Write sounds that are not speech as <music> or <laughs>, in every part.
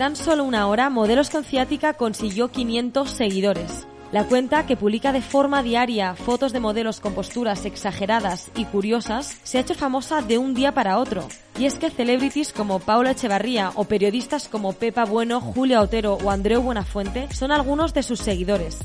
Tan solo una hora, Modelos con Ciática consiguió 500 seguidores. La cuenta, que publica de forma diaria fotos de modelos con posturas exageradas y curiosas, se ha hecho famosa de un día para otro. Y es que celebrities como Paula Echevarría o periodistas como Pepa Bueno, Julia Otero o Andreu Buenafuente son algunos de sus seguidores.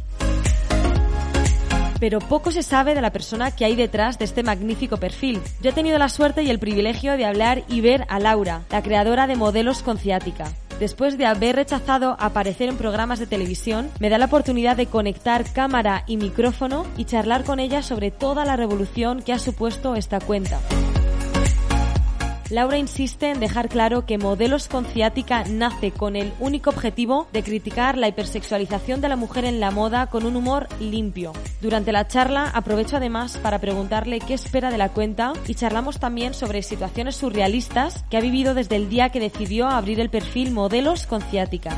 Pero poco se sabe de la persona que hay detrás de este magnífico perfil. Yo he tenido la suerte y el privilegio de hablar y ver a Laura, la creadora de Modelos con Ciática. Después de haber rechazado aparecer en programas de televisión, me da la oportunidad de conectar cámara y micrófono y charlar con ella sobre toda la revolución que ha supuesto esta cuenta. Laura insiste en dejar claro que Modelos con Ciática nace con el único objetivo de criticar la hipersexualización de la mujer en la moda con un humor limpio. Durante la charla aprovecho además para preguntarle qué espera de la cuenta y charlamos también sobre situaciones surrealistas que ha vivido desde el día que decidió abrir el perfil Modelos con Ciática.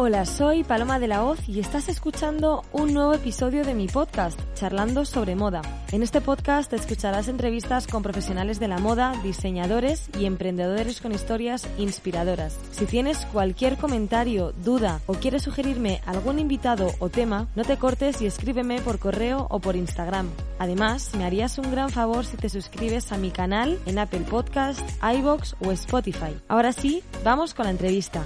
Hola, soy Paloma de la Hoz y estás escuchando un nuevo episodio de mi podcast, Charlando sobre Moda. En este podcast escucharás entrevistas con profesionales de la moda, diseñadores y emprendedores con historias inspiradoras. Si tienes cualquier comentario, duda o quieres sugerirme algún invitado o tema, no te cortes y escríbeme por correo o por Instagram. Además, me harías un gran favor si te suscribes a mi canal en Apple Podcast, iBox o Spotify. Ahora sí, vamos con la entrevista.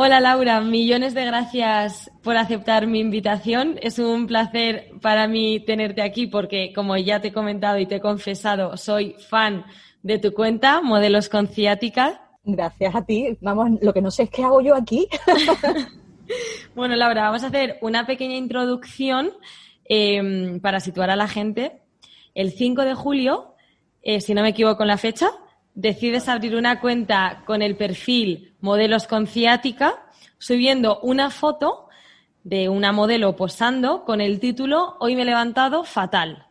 Hola Laura, millones de gracias por aceptar mi invitación. Es un placer para mí tenerte aquí porque, como ya te he comentado y te he confesado, soy fan de tu cuenta, Modelos con Ciática. Gracias a ti. Vamos, lo que no sé es qué hago yo aquí. <laughs> <laughs> bueno, Laura, vamos a hacer una pequeña introducción eh, para situar a la gente. El 5 de julio, eh, si no me equivoco en la fecha, decides abrir una cuenta con el perfil Modelos con Ciática, subiendo una foto de una modelo posando con el título Hoy me he levantado fatal.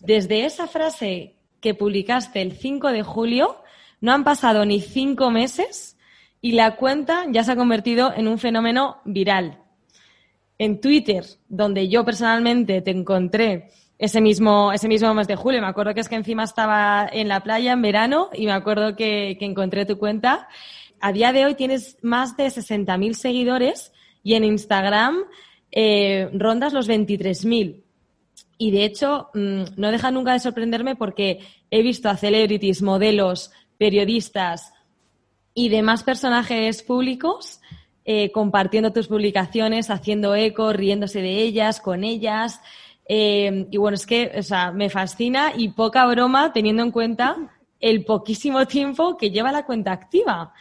Desde esa frase que publicaste el 5 de julio, no han pasado ni cinco meses y la cuenta ya se ha convertido en un fenómeno viral. En Twitter, donde yo personalmente te encontré ese mismo, ese mismo mes de julio. Me acuerdo que es que encima estaba en la playa en verano y me acuerdo que, encontré tu cuenta. A día de hoy tienes más de 60.000 seguidores y en Instagram eh, rondas los 23.000. Y de hecho, mmm, no deja nunca de sorprenderme porque he visto a celebrities, modelos, periodistas y demás personajes públicos eh, compartiendo tus publicaciones, haciendo eco, riéndose de ellas, con ellas. Eh, y bueno, es que, me fascina y poca broma teniendo en cuenta el poquísimo <laughs> tiempo que lleva la cuenta activa.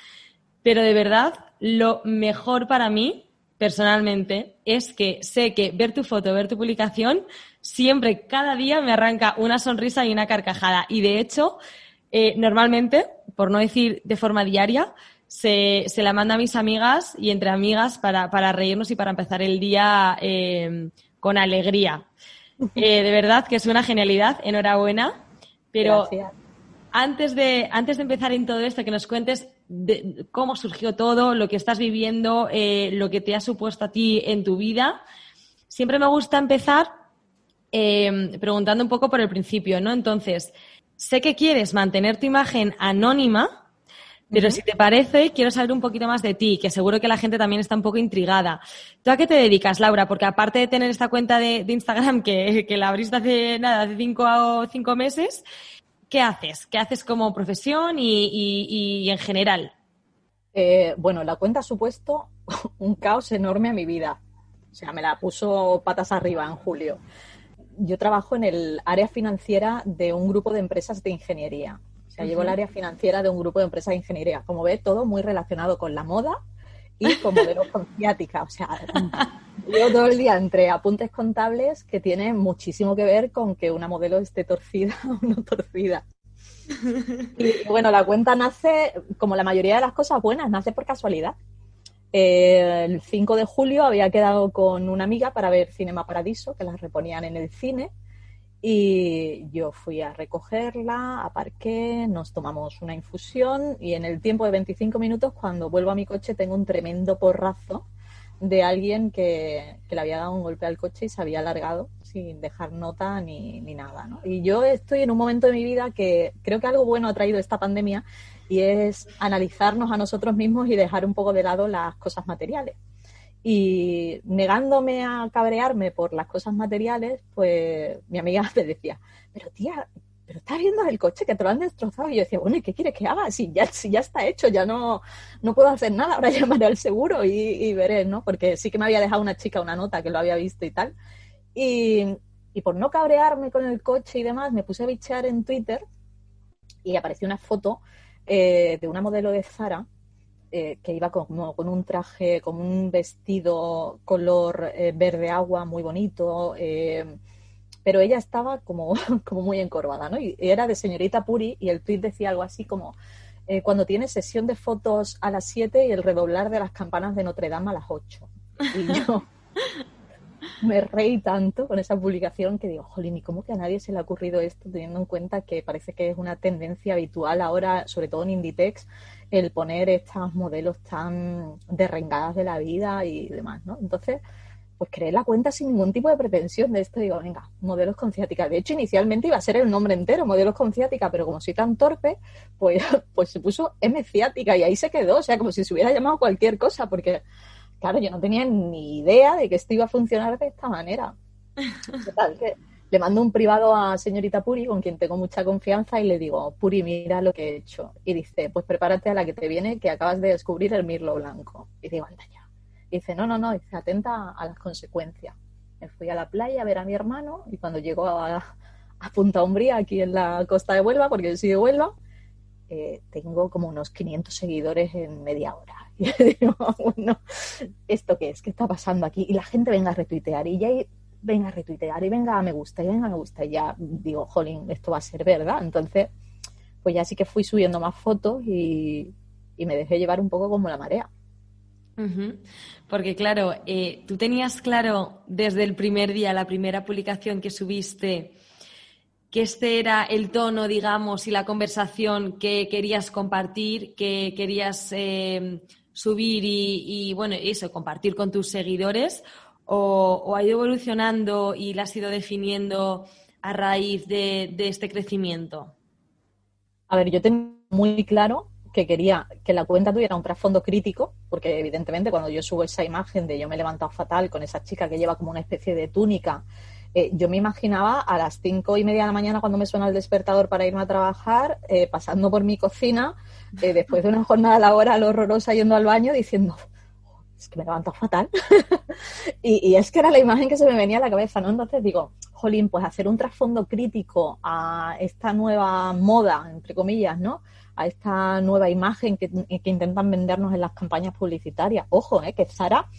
Pero de verdad, lo mejor para mí, personalmente, es que sé que ver tu foto, ver tu publicación, siempre, cada día me arranca una sonrisa y una carcajada. Y de hecho, eh, normalmente, por no decir de forma diaria, se, se, la manda a mis amigas y entre amigas para, para reírnos y para empezar el día eh, con alegría. Eh, de verdad que es una genialidad, enhorabuena. Pero antes de, antes de empezar en todo esto, que nos cuentes de cómo surgió todo, lo que estás viviendo, eh, lo que te ha supuesto a ti en tu vida, siempre me gusta empezar eh, preguntando un poco por el principio, ¿no? Entonces, sé que quieres mantener tu imagen anónima, pero si te parece, quiero saber un poquito más de ti, que seguro que la gente también está un poco intrigada. ¿Tú a qué te dedicas, Laura? Porque aparte de tener esta cuenta de, de Instagram que, que, la abriste hace nada, hace cinco o cinco meses, ¿qué haces? ¿Qué haces como profesión y, y, y en general? Eh, bueno, la cuenta ha supuesto <laughs> un caos enorme a mi vida. O sea, me la puso patas arriba en julio. Yo trabajo en el área financiera de un grupo de empresas de ingeniería. O sea, uh -huh. llevo el área financiera de un grupo de empresas de ingeniería. Como ve, todo muy relacionado con la moda y con modelos con ciática. O sea, <laughs> yo todo el día entre apuntes contables que tienen muchísimo que ver con que una modelo esté torcida <laughs> o no torcida. Y bueno, la cuenta nace, como la mayoría de las cosas buenas, nace por casualidad. Eh, el 5 de julio había quedado con una amiga para ver Cinema Paradiso, que las reponían en el cine. Y yo fui a recogerla, aparqué, nos tomamos una infusión y en el tiempo de 25 minutos, cuando vuelvo a mi coche, tengo un tremendo porrazo de alguien que, le había dado un golpe al coche y se había alargado sin dejar nota ni, ni nada. ¿no? Y yo estoy en un momento de mi vida que creo que algo bueno ha traído esta pandemia y es analizarnos a nosotros mismos y dejar un poco de lado las cosas materiales. Y negándome a cabrearme por las cosas materiales, pues mi amiga <laughs> me decía, pero tía, pero estás viendo el coche que te lo han destrozado. Y yo decía, bueno, ¿y qué quieres que haga? Si ya, si ya está hecho, ya no, no puedo hacer nada, ahora <laughs> llamaré al seguro y, veré, ¿no? Porque sí que me había dejado una chica una nota que lo había visto y tal. Y, y por no cabrearme con el coche y demás, me puse a bichear en Twitter y apareció una foto eh, de una modelo de Zara eh, que iba con, con, un traje, con un vestido color eh, verde agua muy bonito, eh, pero ella estaba como, <laughs> como muy encorvada, ¿no? Y era de señorita Puri y el tweet decía algo así como cuando tiene sesión de fotos a las 7 y el redoblar de las campanas de Notre Dame a las 8. Y yo <laughs> me reí tanto con esa publicación que digo, jolín, ¿y cómo que a nadie se le ha ocurrido esto teniendo en cuenta que parece que es una tendencia habitual ahora, sobre todo en Inditex, el poner estos modelos tan derrengadas de la vida y demás, ¿no? Entonces, pues creé la cuenta sin ningún tipo de pretensión de esto. Digo, venga, modelos con ciática. De hecho, inicialmente iba a ser el nombre entero, modelos con ciática, pero como soy tan torpe, pues, <laughs> pues se puso M ciática y ahí se quedó. O sea, como si se hubiera llamado cualquier cosa, porque, claro, yo no tenía ni idea de que esto iba a funcionar de esta manera. <laughs> Total, que le mando un privado a señorita Puri, con quien tengo mucha confianza, y le digo, Puri, mira lo que he hecho. Y dice, pues prepárate a la que te viene, que acabas de descubrir el mirlo blanco. Y digo, anda ya. Y dice, no, no, no, dice, atenta a las consecuencias. Me fui a la playa a ver a mi hermano, y cuando llegó a, Punta Umbría, aquí en la costa de Huelva, porque yo soy de Huelva, eh, tengo como unos 500 seguidores en media hora. <laughs> Y digo, bueno, ¿esto qué es? ¿Qué está pasando aquí? Y la gente venga a retuitear. Y ya venga a retuitear y venga a me gusta y venga a me gusta. Y ya digo, jolín, esto va a ser verdad. Entonces, pues ya sí que fui subiendo más fotos y, me dejé llevar un poco como la marea. Porque claro, eh, tú tenías claro desde el primer día, la primera publicación que subiste, que este era el tono, digamos, y la conversación que querías compartir, que querías eh, subir y, bueno, eso, compartir con tus seguidores, o, ha ido evolucionando y la has ido definiendo a raíz de, este crecimiento? A ver, yo tengo muy claro que quería que la cuenta tuviera un trasfondo crítico, porque evidentemente cuando yo subo esa imagen de yo me he levantado fatal con esa chica que lleva como una especie de túnica, eh, yo me imaginaba a las cinco y media de la mañana cuando me suena el despertador para irme a trabajar, eh, pasando por mi cocina, eh, después de una jornada laboral horrorosa yendo al baño, diciendo, es que me levanto fatal. <laughs> y, es que era la imagen que se me venía a la cabeza, ¿no? Entonces digo, jolín, pues hacer un trasfondo crítico a esta nueva moda, entre comillas, ¿no? A esta nueva imagen que, intentan vendernos en las campañas publicitarias. Ojo, ¿eh? que Zara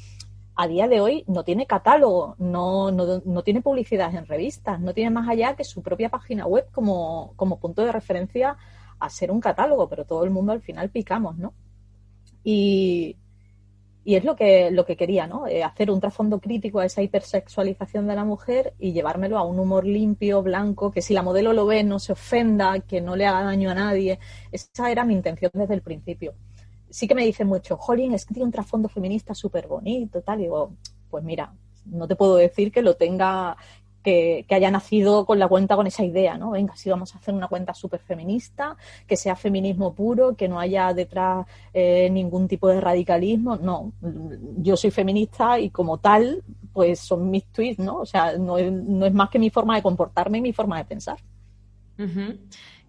a día de hoy no tiene catálogo, no, no, no, tiene publicidad en revistas, no tiene más allá que su propia página web como, como punto de referencia a ser un catálogo, pero todo el mundo al final picamos, ¿no? Y, y es lo que, lo que quería, ¿no? Eh, hacer un trasfondo crítico a esa hipersexualización de la mujer y llevármelo a un humor limpio, blanco, que si la modelo lo ve no se ofenda, que no le haga daño a nadie. Esa era mi intención desde el principio. Sí que me dicen mucho, Jolín, es que tiene un trasfondo feminista súper bonito, tal. Y digo, pues mira, no te puedo decir que lo tenga que, haya nacido con la cuenta con esa idea, ¿no? Venga, sí, vamos a hacer una cuenta súper feminista, que sea feminismo puro, que no haya detrás eh, ningún tipo de radicalismo. No, yo soy feminista y como tal, pues son mis tweets, ¿no? O sea, no es, no es más que mi forma de comportarme y mi forma de pensar.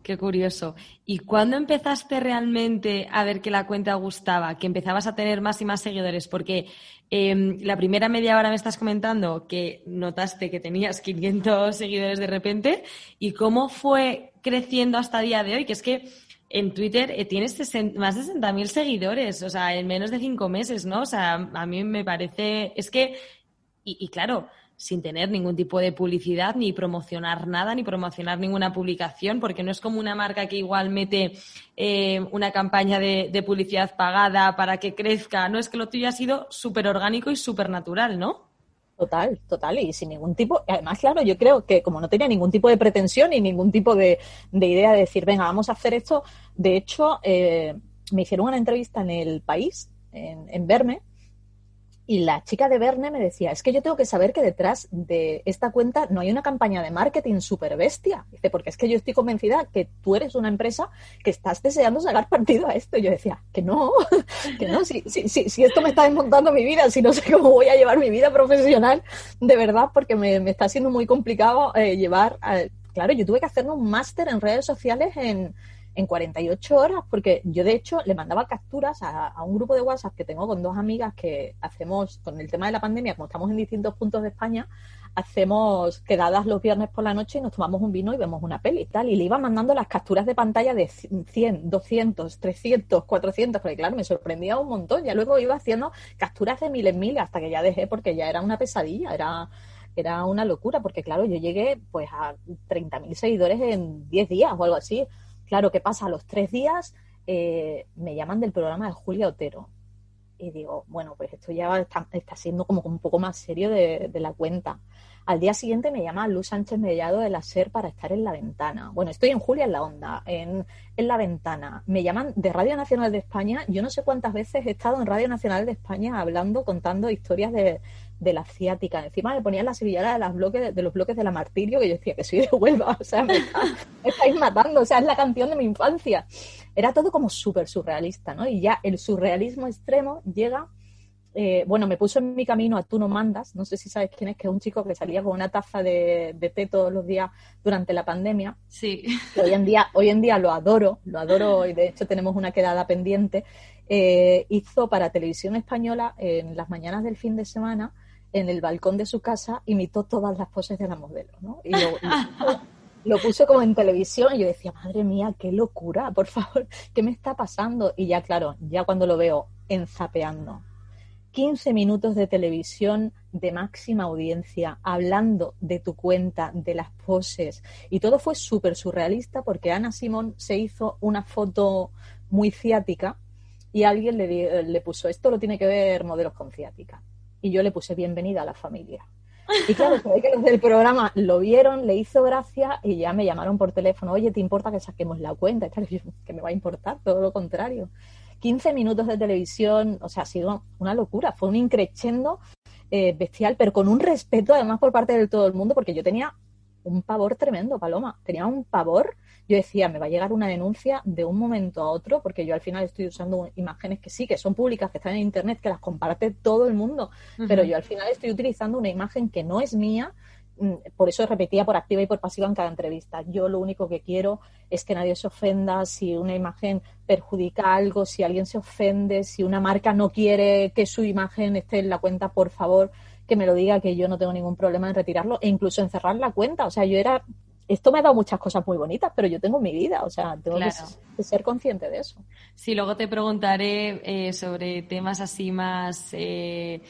Qué curioso. ¿Y cuándo empezaste realmente a ver que la cuenta gustaba, que empezabas a tener más y más seguidores? Porque em, la primera media hora me estás comentando que notaste que tenías 500 seguidores de repente. ¿Y cómo fue creciendo hasta el día de hoy? Que es que en Twitter eh, tienes más de 60.000 seguidores, o sea, en menos de cinco meses, ¿no? O sea, a mí me parece. Es que. y claro, sin tener ningún tipo de publicidad, ni promocionar nada, ni promocionar ninguna publicación, porque no es como una marca que igual mete eh, una campaña de, publicidad pagada para que crezca. No, es que lo tuyo ha sido súper orgánico y súper natural, ¿no? Total, total, y sin ningún tipo. Además, claro, yo creo que como no tenía ningún tipo de pretensión y ningún tipo de, de idea de decir, venga, vamos a hacer esto, de hecho, eh, me hicieron una entrevista en el país, en, en Verme, y la chica de Verne me decía, es que yo tengo que saber que detrás de esta cuenta no hay una campaña de marketing súper bestia. Dice, porque es que yo estoy convencida que tú eres una empresa que estás deseando sacar partido a esto. Y yo decía, que no, <laughs> que no, si, si, si, si, esto me está desmontando mi vida, si no sé cómo voy a llevar mi vida profesional, de verdad, porque me, me está siendo muy complicado eh, llevar... A... claro, yo tuve que hacerme un máster en redes sociales en en 48 horas, porque yo de hecho le mandaba capturas a, a, un grupo de WhatsApp que tengo con dos amigas que hacemos, con el tema de la pandemia, como estamos en distintos puntos de España, hacemos quedadas los viernes por la noche y nos tomamos un vino y vemos una peli y tal. Y le iba mandando las capturas de pantalla de 100, 200, 300, 400, porque claro, me sorprendía un montón. Ya luego iba haciendo capturas de miles, miles, hasta que ya dejé porque ya era una pesadilla, era era una locura, porque claro, yo llegué pues a 30.000 seguidores en 10 días o algo así. Claro, ¿qué pasa? A los tres días eh, me llaman del programa de Julia Otero. Y digo, bueno, pues esto ya está, siendo como un poco más serio de, de, la cuenta. Al día siguiente me llama Luz Sánchez Mellado de la SER para estar en la ventana. Bueno, estoy en Julia en la Onda, en, en la ventana. Me llaman de Radio Nacional de España. Yo no sé cuántas veces he estado en Radio Nacional de España hablando, contando historias de, de la ciática. Encima me ponían la sevillana de, las bloques, de los bloques de la martirio, que yo decía que soy de Huelva, <laughs> o sea, me, está, me estáis matando, o sea, es la canción de mi infancia. Era todo como súper surrealista, ¿no? Y ya el surrealismo extremo llega eh, bueno, me puso en mi camino a Tú no mandas, no sé si sabes quién es, que es un chico que salía con una taza de, de té todos los días durante la pandemia. Sí. Hoy en día, hoy en día lo adoro, lo adoro y de hecho tenemos una quedada pendiente. Eh, hizo para televisión española en las mañanas del fin de semana, en el balcón de su casa, imitó todas las poses de la modelo, ¿no? Y lo, lo, <laughs> lo puso como en televisión y yo decía, madre mía, qué locura, por favor, ¿qué me está pasando? Y ya, claro, ya cuando lo veo enzapeando 15 minutos de televisión de máxima audiencia, hablando de tu cuenta, de las poses. Y todo fue súper surrealista porque Ana Simón se hizo una foto muy ciática y alguien le, le, puso, esto lo tiene que ver modelos con ciática. Y yo le puse bienvenida a la familia. Y claro, se ve que los del programa lo vieron, le hizo gracia y ya me llamaron por teléfono, oye, ¿te importa que saquemos la cuenta? <laughs> Que me va a importar, todo lo contrario. 15 minutos de televisión, o sea, ha sido una locura, fue un increchendo eh, bestial, pero con un respeto además por parte de todo el mundo, porque yo tenía un pavor tremendo, Paloma, tenía un pavor. Yo decía, me va a llegar una denuncia de un momento a otro, porque yo al final estoy usando imágenes que sí, que son públicas, que están en Internet, que las comparte todo el mundo, uh -huh. pero yo al final estoy utilizando una imagen que no es mía, mm, por eso repetía por activa y por pasiva en cada entrevista. Yo lo único que quiero es que nadie se ofenda si una imagen perjudica algo, si alguien se ofende, si una marca no quiere que su imagen esté en la cuenta, por favor, que me lo diga, que yo no tengo ningún problema en retirarlo e incluso en cerrar la cuenta. O sea, yo era esto me ha dado muchas cosas muy bonitas, pero yo tengo mi vida, o sea, tengo claro. que, ser consciente de eso. Sí, luego te preguntaré eh, sobre temas así más, eh,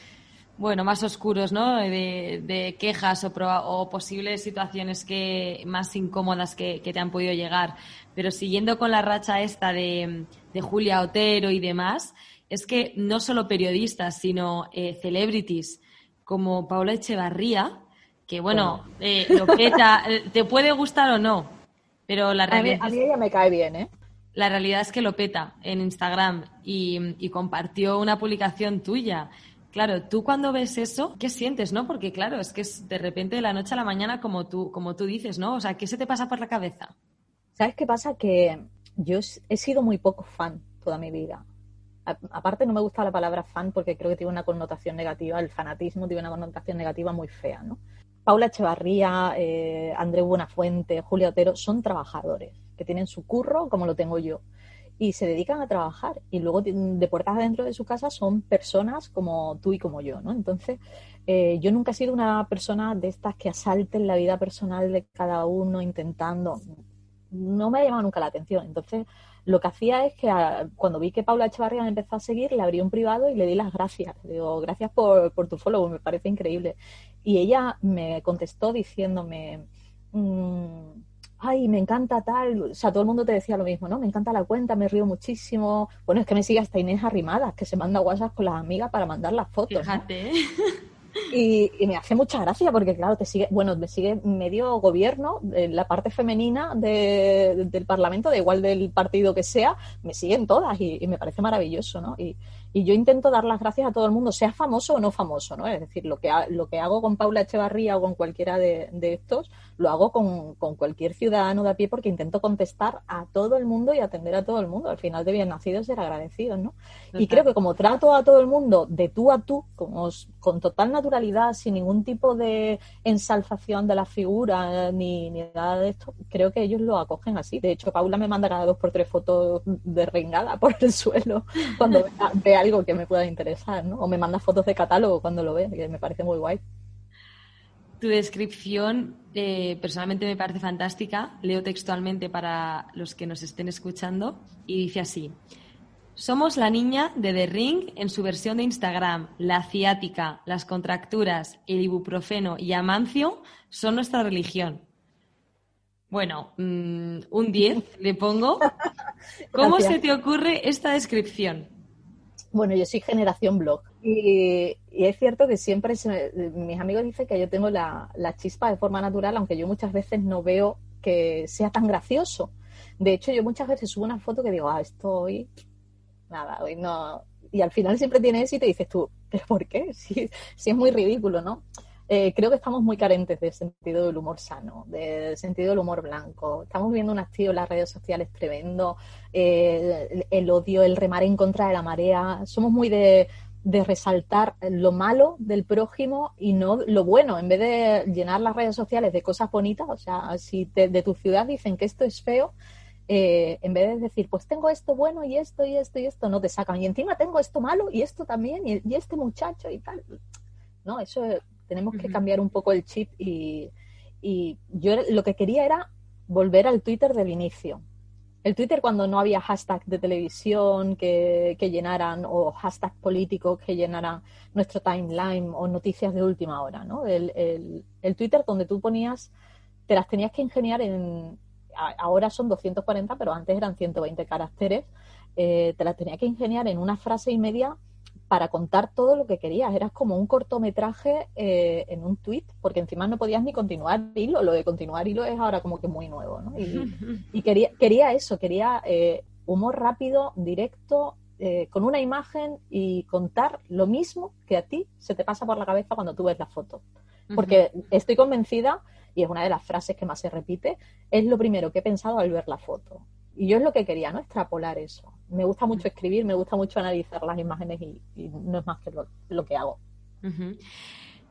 bueno, más oscuros, ¿no? De, de quejas o, o, posibles situaciones que más incómodas que, que, te han podido llegar. Pero siguiendo con la racha esta de, de Julia Otero y demás, es que no solo periodistas, sino eh, celebrities como Paula Echevarría, que bueno, eh, lo peta, te puede gustar o no, pero la realidad... A mí, a mí ella me cae bien, ¿eh? La realidad es que lo peta en Instagram y, y, compartió una publicación tuya. Claro, tú cuando ves eso, ¿qué sientes, no? Porque claro, es que es de repente de la noche a la mañana como tú, como tú dices, ¿no? O sea, ¿qué se te pasa por la cabeza? ¿Sabes qué pasa? Que yo he sido muy poco fan toda mi vida aparte no me gusta la palabra fan porque creo que tiene una connotación negativa, el fanatismo tiene una connotación negativa muy fea, ¿no? Paula Echevarría, eh, Buenafuente, Julia Otero son trabajadores que tienen su curro como lo tengo yo y se dedican a trabajar y luego de puertas adentro de su casa son personas como tú y como yo, ¿no? Entonces, eh, yo nunca he sido una persona de estas que asalten la vida personal de cada uno intentando no me ha llamado nunca la atención. Entonces, lo que hacía es que cuando vi que Paula Echevarría me empezó a seguir, le abrí un privado y le di las gracias. Le digo, gracias por, por tu follow, me parece increíble. Y ella me contestó diciéndome, mmm, ay, me encanta tal, o sea, todo el mundo te decía lo mismo, ¿no? Me encanta la cuenta, me río muchísimo. Bueno, es que me sigue hasta Inés Arrimadas, que se manda WhatsApp con las amigas para mandar las fotos. Fíjate. <laughs> Y, me hace mucha gracia porque, claro, te sigue, bueno, me sigue medio gobierno, la parte femenina del Parlamento, da igual del partido que sea, me siguen todas y, y me parece maravilloso, ¿no? Y, y yo intento dar las gracias a todo el mundo, sea famoso o no famoso, ¿no? Es decir, lo que, lo que hago con Paula Echevarría o con cualquiera de, estos, lo hago con, cualquier ciudadano de a pie porque intento contestar a todo el mundo y atender a todo el mundo. Al final de bien nacido ser agradecidos, ¿no? Y creo que como trato a todo el mundo de tú a tú, como, con total naturalidad, sin ningún tipo de ensalzación de la figura ni, ni nada de esto, creo que ellos lo acogen así. De hecho, Paula me manda cada dos por tres fotos de rengada por el suelo cuando <laughs> vea algo que me pueda interesar, ¿no? O me manda fotos de catálogo cuando lo ve, que me parece muy guay. Tu descripción eh, personalmente me parece fantástica. Leo textualmente para los que nos estén escuchando y dice así. Somos la niña de The Ring en su versión de Instagram. La ciática, las contracturas, el ibuprofeno y amancio son nuestra religión. Bueno, mm, un 10 le pongo. <laughs> ¿Cómo se te ocurre esta descripción? Bueno, yo soy generación blog y, es cierto que siempre mis amigos dicen que yo tengo la, chispa de forma natural, aunque yo muchas veces no veo que sea tan gracioso. De hecho, yo muchas veces subo una foto que digo, ah, esto hoy, nada, hoy no. Y al final siempre tiene éxito y dices tú, ¿pero por qué? <laughs> Si, si es muy ridículo, ¿no? Eh, creo que estamos muy carentes de sentido del humor sano, del sentido del humor blanco. Estamos viendo un hastío en las redes sociales tremendo, eh, el, odio, el remar en contra de la marea. Somos muy de, resaltar lo malo del prójimo y no lo bueno, en vez de llenar las redes sociales de cosas bonitas. O sea, si de tu ciudad dicen que esto es feo, eh, en vez de decir, pues tengo esto bueno y esto y esto y esto, no te sacan. Y encima tengo esto malo y esto también y, y este muchacho y tal. No, eso tenemos que cambiar un poco el chip y, yo lo que quería era volver al Twitter del inicio. El Twitter cuando no había hashtag de televisión que, llenaran o hashtag políticos que llenaran nuestro timeline o noticias de última hora, ¿no? El, Twitter donde tú ponías, te las tenías que ingeniar en, ahora son 240, pero antes eran 120 caracteres, eh, te las tenías que ingeniar en una frase y media para contar todo lo que querías. Eras como un cortometraje eh, en un tweet, porque encima no podías ni continuar hilo. Lo de continuar hilo es ahora como que muy nuevo, ¿no? Y, quería, quería eso, quería eh, humor rápido, directo, eh, con una imagen y contar lo mismo que a ti se te pasa por la cabeza cuando tú ves la foto. Porque estoy convencida, y es una de las frases que más se repite, es lo primero que he pensado al ver la foto. Y yo es lo que quería, ¿no? Extrapolar eso me gusta mucho escribir, me gusta mucho analizar las imágenes y, no es más que lo, que hago.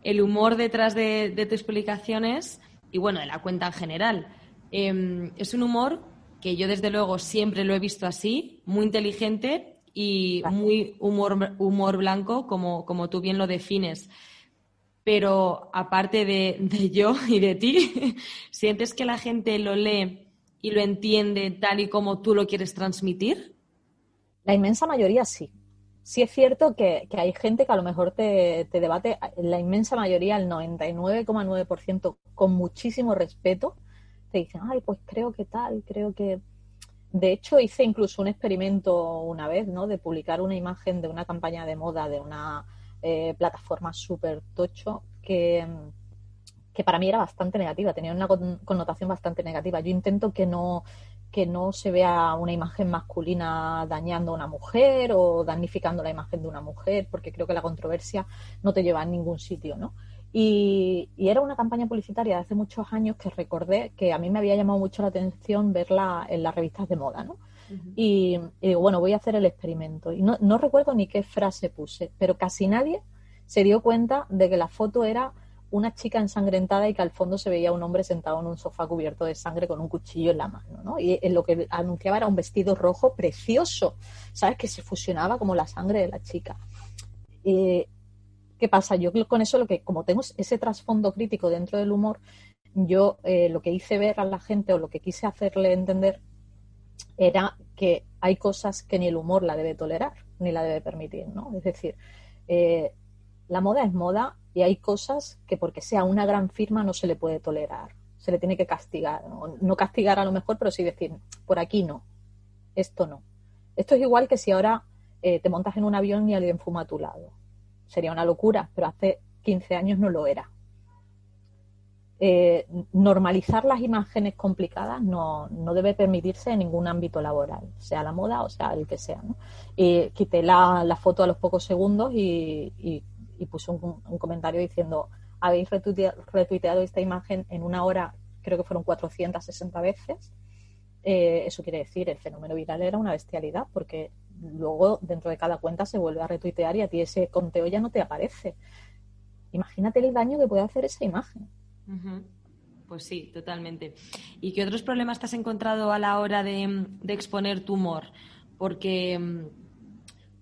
El humor detrás de, tus explicaciones y bueno, de la cuenta en general. Em, es un humor que yo desde luego siempre lo he visto así, muy inteligente y muy humor, humor blanco, como, como tú bien lo defines. Pero aparte de, de yo y de ti, <laughs> ¿sientes que la gente lo lee y lo entiende tal y como tú lo quieres transmitir? La inmensa mayoría sí. Sí es cierto que, hay gente que a lo mejor te, debate, la inmensa mayoría, el 99,9%, con muchísimo respeto, te dicen, ay, pues creo que tal, creo que... De hecho, hice incluso un experimento una vez, ¿no? De publicar una imagen de una campaña de moda de una eh, plataforma súper tocho que, que para mí era bastante negativa, tenía una connotación bastante negativa. Yo intento que no, que no se vea una imagen masculina dañando a una mujer o damnificando la imagen de una mujer, porque creo que la controversia no te lleva a ningún sitio, ¿no? Y, era una campaña publicitaria de hace muchos años que recordé que a mí me había llamado mucho la atención verla en las revistas de moda, ¿no? y, digo, bueno, voy a hacer el experimento. Y no, no recuerdo ni qué frase puse, pero casi nadie se dio cuenta de que la foto era una chica ensangrentada y que al fondo se veía un hombre sentado en un sofá cubierto de sangre con un cuchillo en la mano, ¿no? Y en lo que anunciaba era un vestido rojo precioso, ¿sabes? Que se fusionaba como la sangre de la chica. ¿Qué pasa? Yo con eso lo que, como tengo ese trasfondo crítico dentro del humor, yo eh, lo que hice ver a la gente o lo que quise hacerle entender era que hay cosas que ni el humor la debe tolerar ni la debe permitir, ¿no? Es decir, eh, la moda es moda y hay cosas que porque sea una gran firma no se le puede tolerar, se le tiene que castigar, no, no castigar a lo mejor, pero sí decir, por aquí no, esto no. Esto es igual que si ahora eh, te montas en un avión y alguien fuma a tu lado. Sería una locura, pero hace 15 años no lo era. Eh, normalizar las imágenes complicadas no, debe permitirse en ningún ámbito laboral, sea la moda o sea el que sea. ¿no? quité la, foto a los pocos segundos y, puse un, comentario diciendo, habéis retuiteado, esta imagen en una hora, creo que fueron 460 veces. Eh, eso quiere decir, el fenómeno viral era una bestialidad, porque luego dentro de cada cuenta se vuelve a retuitear y a ti ese conteo ya no te aparece. Imagínate el daño que puede hacer esa imagen. Pues sí, totalmente. ¿Y qué otros problemas te has encontrado a la hora de, exponer tu humor? Porque,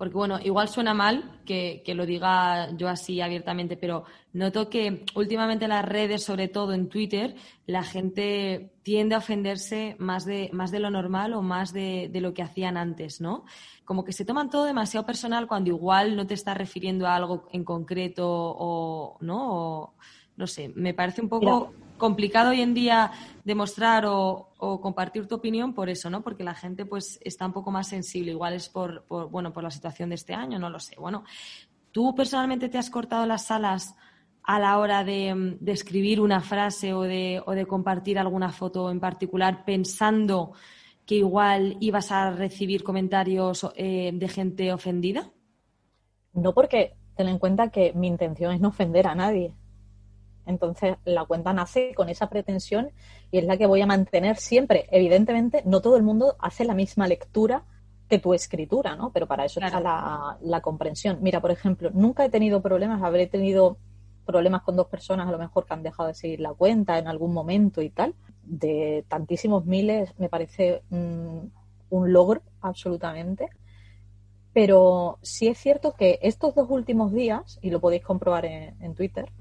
porque, bueno, igual suena mal que, lo diga yo así abiertamente, pero noto que últimamente en las redes, sobre todo en Twitter, la gente tiende a ofenderse más de, más de lo normal o más de, de lo que hacían antes, ¿no? Como que se toman todo demasiado personal cuando igual no te estás refiriendo a algo en concreto o, ¿no? O, no sé, me parece un poco complicado hoy en día demostrar o, compartir tu opinión por eso, ¿no? Porque la gente pues está un poco más sensible, igual es por, bueno, por la situación de este año, no lo sé. Bueno, ¿tú personalmente te has cortado las alas a la hora de, escribir una frase o de, o de compartir alguna foto en particular pensando que igual ibas a recibir comentarios eh, de gente ofendida? No, porque ten en cuenta que mi intención es no ofender a nadie. Entonces la cuenta nace con esa pretensión y es la que voy a mantener siempre. Evidentemente, no todo el mundo hace la misma lectura que tu escritura, ¿no? Pero para eso está la, comprensión. Mira, por ejemplo, nunca he tenido problemas, habré tenido problemas con dos personas a lo mejor que han dejado de seguir la cuenta en algún momento y tal. De tantísimos miles me parece un logro absolutamente. Pero sí es cierto que estos dos últimos días, y lo podéis comprobar en Twitter,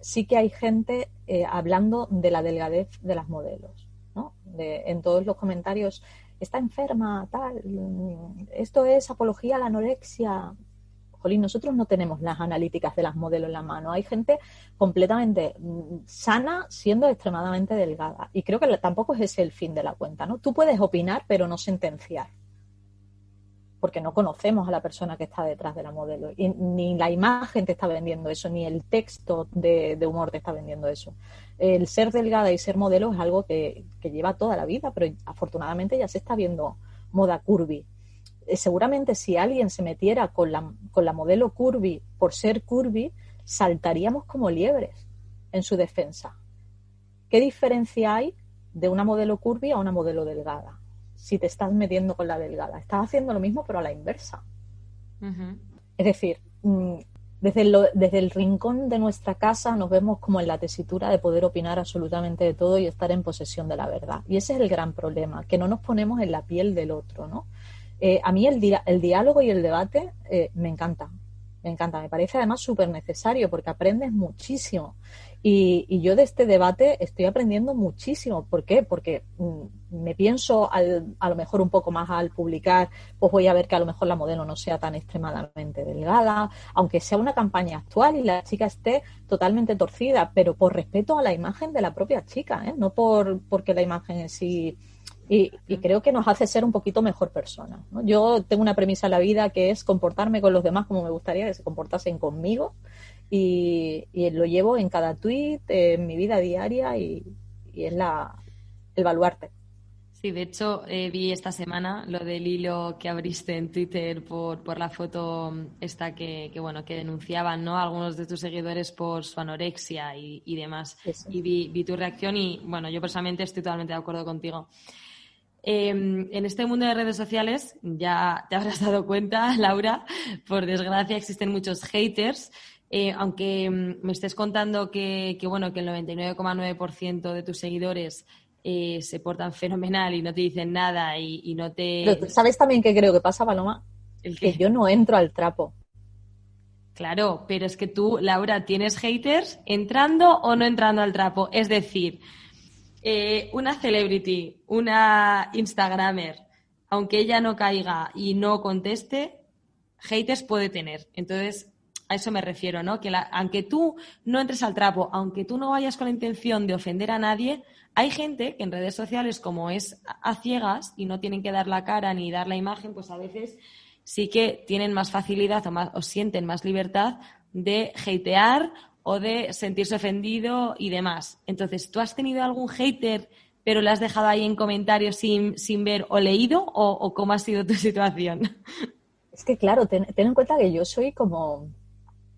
sí que hay gente eh, hablando de la delgadez de las modelos, ¿no? en todos los comentarios, está enferma, tal, esto es apología a la anorexia. Jolín, nosotros no tenemos las analíticas de las modelos en la mano. Hay gente completamente mm, sana siendo extremadamente delgada. Y creo que tampoco es ese el fin de la cuenta, ¿no? Tú puedes opinar, pero no sentenciar porque no conocemos a la persona que está detrás de la modelo. Y ni la imagen te está vendiendo eso, ni el texto de, humor te está vendiendo eso. El ser delgada y ser modelo es algo que, lleva toda la vida, pero afortunadamente ya se está viendo moda curvy. Eh, seguramente si alguien se metiera con la, con la modelo curvy por ser curvy, saltaríamos como liebres en su defensa. ¿Qué diferencia hay de una modelo curvy a una modelo delgada? Si te estás metiendo con la delgada. Estás haciendo lo mismo, pero a la inversa. Es decir, mm, desde, desde el rincón de nuestra casa nos vemos como en la tesitura de poder opinar absolutamente de todo y estar en posesión de la verdad. Y ese es el gran problema, que no nos ponemos en la piel del otro, ¿no? Eh, a mí el, el, diálogo y el debate eh, me encanta, me encanta, me parece además súper necesario porque aprendes muchísimo. Y, yo de este debate estoy aprendiendo muchísimo. ¿Por qué? Porque mm, me pienso al, a lo mejor un poco más al publicar, pues voy a ver que a lo mejor la modelo no sea tan extremadamente delgada, aunque sea una campaña actual y la chica esté totalmente torcida, pero por respeto a la imagen de la propia chica, ¿eh? no por porque la imagen en sí y, creo que nos hace ser un poquito mejor persona. Yo tengo una premisa en la vida que es comportarme con los demás como me gustaría que se comportasen conmigo y, lo llevo en cada tweet, en mi vida diaria y, es la, el baluarte. Sí, de hecho eh, vi esta semana lo del hilo que abriste en Twitter por, por la foto esta que, bueno que denunciaban ¿no? algunos de tus seguidores por su anorexia y, demás. Y vi, vi, tu reacción y bueno, yo personalmente estoy totalmente de acuerdo contigo. Em, en este mundo de redes sociales, ya te habrás dado cuenta, <laughs> Laura, por desgracia existen muchos haters. Eh, aunque em, me estés contando que, bueno, que el 99,9% de tus seguidores eh, se portan fenomenal y no te dicen nada y, no te. ¿Sabes también qué creo que pasa, Paloma? que yo no entro al trapo. Claro, pero es que tú, Laura, tienes haters entrando o no entrando al trapo. Es decir, eh, una celebrity, una Instagramer, aunque ella no caiga y no conteste, haters puede tener. Entonces, a eso me refiero, ¿no? Que aunque tú no entres al trapo, aunque tú no vayas con la intención de ofender a nadie, hay gente que en redes sociales, como es a ciegas y no tienen que dar la cara ni dar la imagen, pues a veces sí que tienen más facilidad o, más, o sienten más libertad de hatear o de sentirse ofendido y demás. Entonces, ¿tú has tenido algún hater, pero lo has dejado ahí en comentarios sin, sin ver o leído o, cómo ha sido tu <laughs> situación? Es que, claro, ten, en cuenta que yo soy como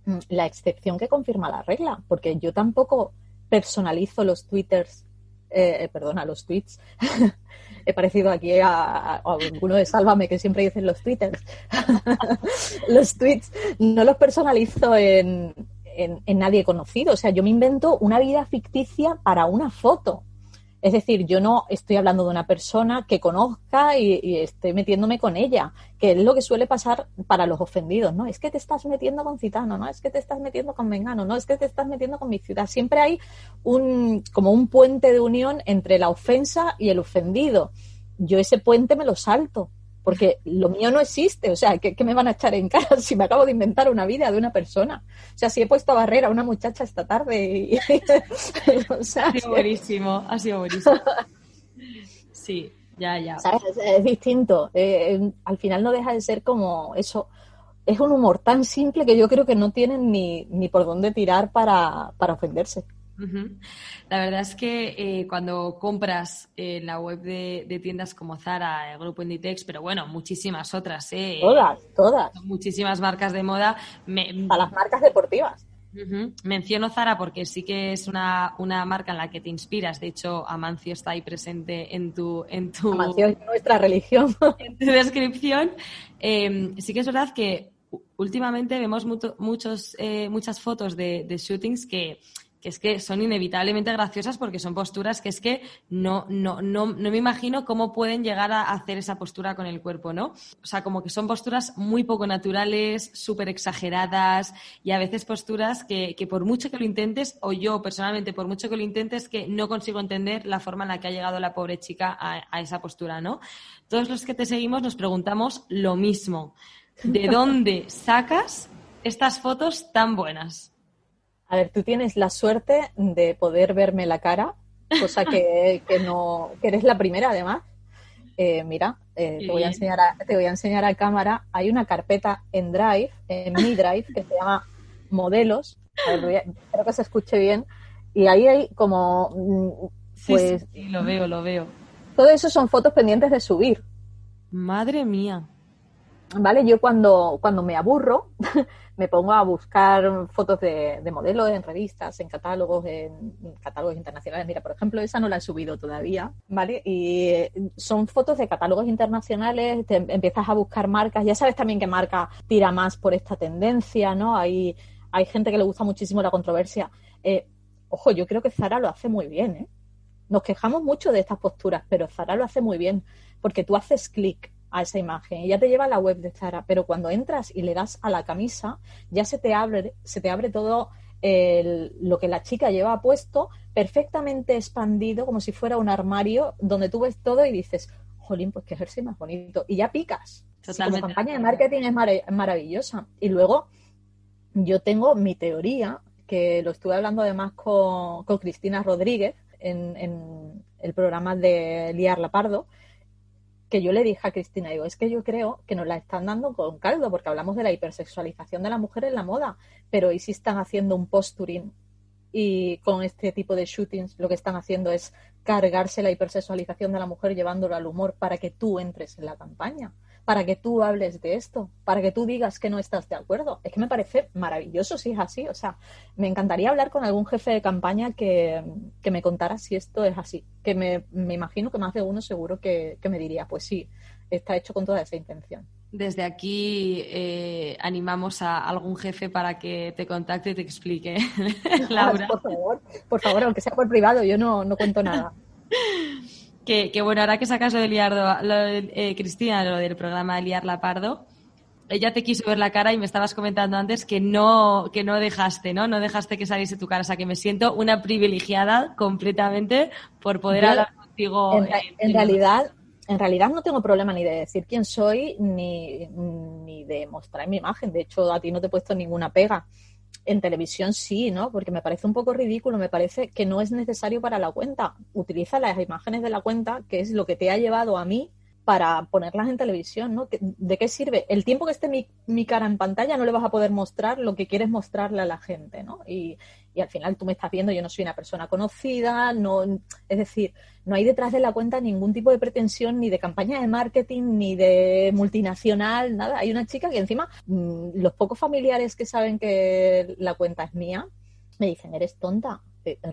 mm, la excepción que confirma la regla, porque yo tampoco personalizo los twitters, eh, perdona, los tweets <laughs> he parecido aquí a, a, uno de Sálvame que siempre dicen los twitters. <laughs> los tweets no los personalizo en, nadie conocido. O sea, yo me invento una vida ficticia para una foto. Es decir, yo no estoy hablando de una persona que conozca y, y, estoy metiéndome con ella, que es lo que suele pasar para los ofendidos, ¿no? Es que te estás metiendo con Citano, ¿no? Es que te estás metiendo con Mengano, ¿no? Es que te estás metiendo con mi ciudad. Siempre hay un, como un puente de unión entre la ofensa y el ofendido. Yo ese puente me lo salto porque lo mío no existe, o sea, ¿qué, me van a echar en cara <laughs> si me acabo de inventar una vida de una persona? O sea, si he puesto barrera a una muchacha esta tarde y... <laughs> ha sido buenísimo, ha sido buenísimo. Sí, ya, ya. Es, distinto, eh, eh, al final no deja de ser como eso, es un humor tan simple que yo creo que no tienen ni, ni por dónde tirar para, para ofenderse. La verdad es que eh, cuando compras en la web de, tiendas como Zara, el grupo Inditex, pero bueno, muchísimas otras, ¿eh? Todas, todas. Muchísimas marcas de moda. A las marcas deportivas. Menciono Zara porque sí que es una, marca en la que te inspiras. De hecho, Amancio está ahí presente en tu... En tu Amancio es nuestra religión. <laughs> En tu descripción. Em, sí que es verdad que últimamente vemos muchos, eh, muchas fotos de, de shootings que que es que son inevitablemente graciosas porque son posturas que es que no, no, no, no me imagino cómo pueden llegar a hacer esa postura con el cuerpo, ¿no? O sea, como que son posturas muy poco naturales, súper exageradas y a veces posturas que, que por mucho que lo intentes, o yo personalmente, por mucho que lo intentes, que no consigo entender la forma en la que ha llegado la pobre chica a, a esa postura, ¿no? Todos los que te seguimos nos preguntamos lo mismo. ¿De <laughs> dónde sacas estas fotos tan buenas? A ver, tú tienes la suerte de poder verme la cara, cosa que, <laughs> no, que eres la primera además. Eh, mira, eh, te, voy a enseñar a, te voy a enseñar a cámara. Hay una carpeta en Drive, en mi Drive, que se llama Modelos. espero que se escuche bien. Y ahí hay como. Mm, pues, sí, lo veo, lo veo. Todo eso son fotos pendientes de subir. Madre mía. ¿Vale? Yo cuando, cuando me aburro, me pongo a buscar fotos de, modelos en revistas, en catálogos, en catálogos internacionales. Mira, por ejemplo, esa no la he subido todavía, ¿vale? Y eh, son fotos de catálogos internacionales, te empiezas a buscar marcas, ya sabes también qué marca tira más por esta tendencia, ¿no? Hay, hay gente que le gusta muchísimo la controversia. Eh, ojo, yo creo que Zara lo hace muy bien, ¿eh? Nos quejamos mucho de estas posturas, pero Zara lo hace muy bien, porque tú haces clic a esa imagen y ya te lleva a la web de Zara, pero cuando entras y le das a la camisa, ya se te abre, se te abre todo lo que la chica lleva puesto perfectamente expandido como si fuera un armario donde tú ves todo y dices, jolín, pues qué jersey más bonito. Y ya picas. la campaña de marketing es, maravillosa. Y luego yo tengo mi teoría, que lo estuve hablando además con, Cristina Rodríguez en, en, el programa de Liar La Pardo, que yo le dije a Cristina, digo, es que yo creo que nos la están dando con caldo, porque hablamos de la hipersexualización de la mujer en la moda, pero ¿y si están haciendo un posturing y con este tipo de shootings lo que están haciendo es cargarse la hipersexualización de la mujer llevándolo al humor para que tú entres en la campaña? Para que tú hables de esto, para que tú digas que no estás de acuerdo. Es que me parece maravilloso si es así. O sea, me encantaría hablar con algún jefe de campaña que, me contara si esto es así. Que me, imagino que más de uno seguro que, me diría, pues sí, está hecho con toda esa intención. Desde aquí eh, animamos a algún jefe para que te contacte y te explique, <laughs> Laura. por favor, por favor, aunque sea por privado, yo no, no cuento nada. <laughs> Que, bueno, ahora que sacas lo de Liardo, lo de, eh, Cristina, lo del programa de Liar Pardo, ella te quiso ver la cara y me estabas comentando antes que no, que no dejaste, ¿no? No dejaste que saliese tu cara. O sea, que me siento una privilegiada completamente por poder hablar contigo. En, realidad, en realidad no tengo problema ni de decir quién soy ni, ni de mostrar mi imagen. De hecho, a ti no te he puesto ninguna pega. En televisión sí, ¿no? Porque me parece un poco ridículo, me parece que no es necesario para la cuenta. Utiliza las imágenes de la cuenta, que es lo que te ha llevado a mí para ponerlas en televisión, ¿no? ¿De qué sirve? El tiempo que esté mi, cara en pantalla no le vas a poder mostrar lo que quieres mostrarle a la gente, ¿no? Y, y, al final tú me estás viendo, yo no soy una persona conocida, no, es decir, no hay detrás de la cuenta ningún tipo de pretensión ni de campaña de marketing, ni de multinacional, nada. Hay una chica que encima, mm, los pocos familiares que saben que la cuenta es mía, me dicen, eres tonta,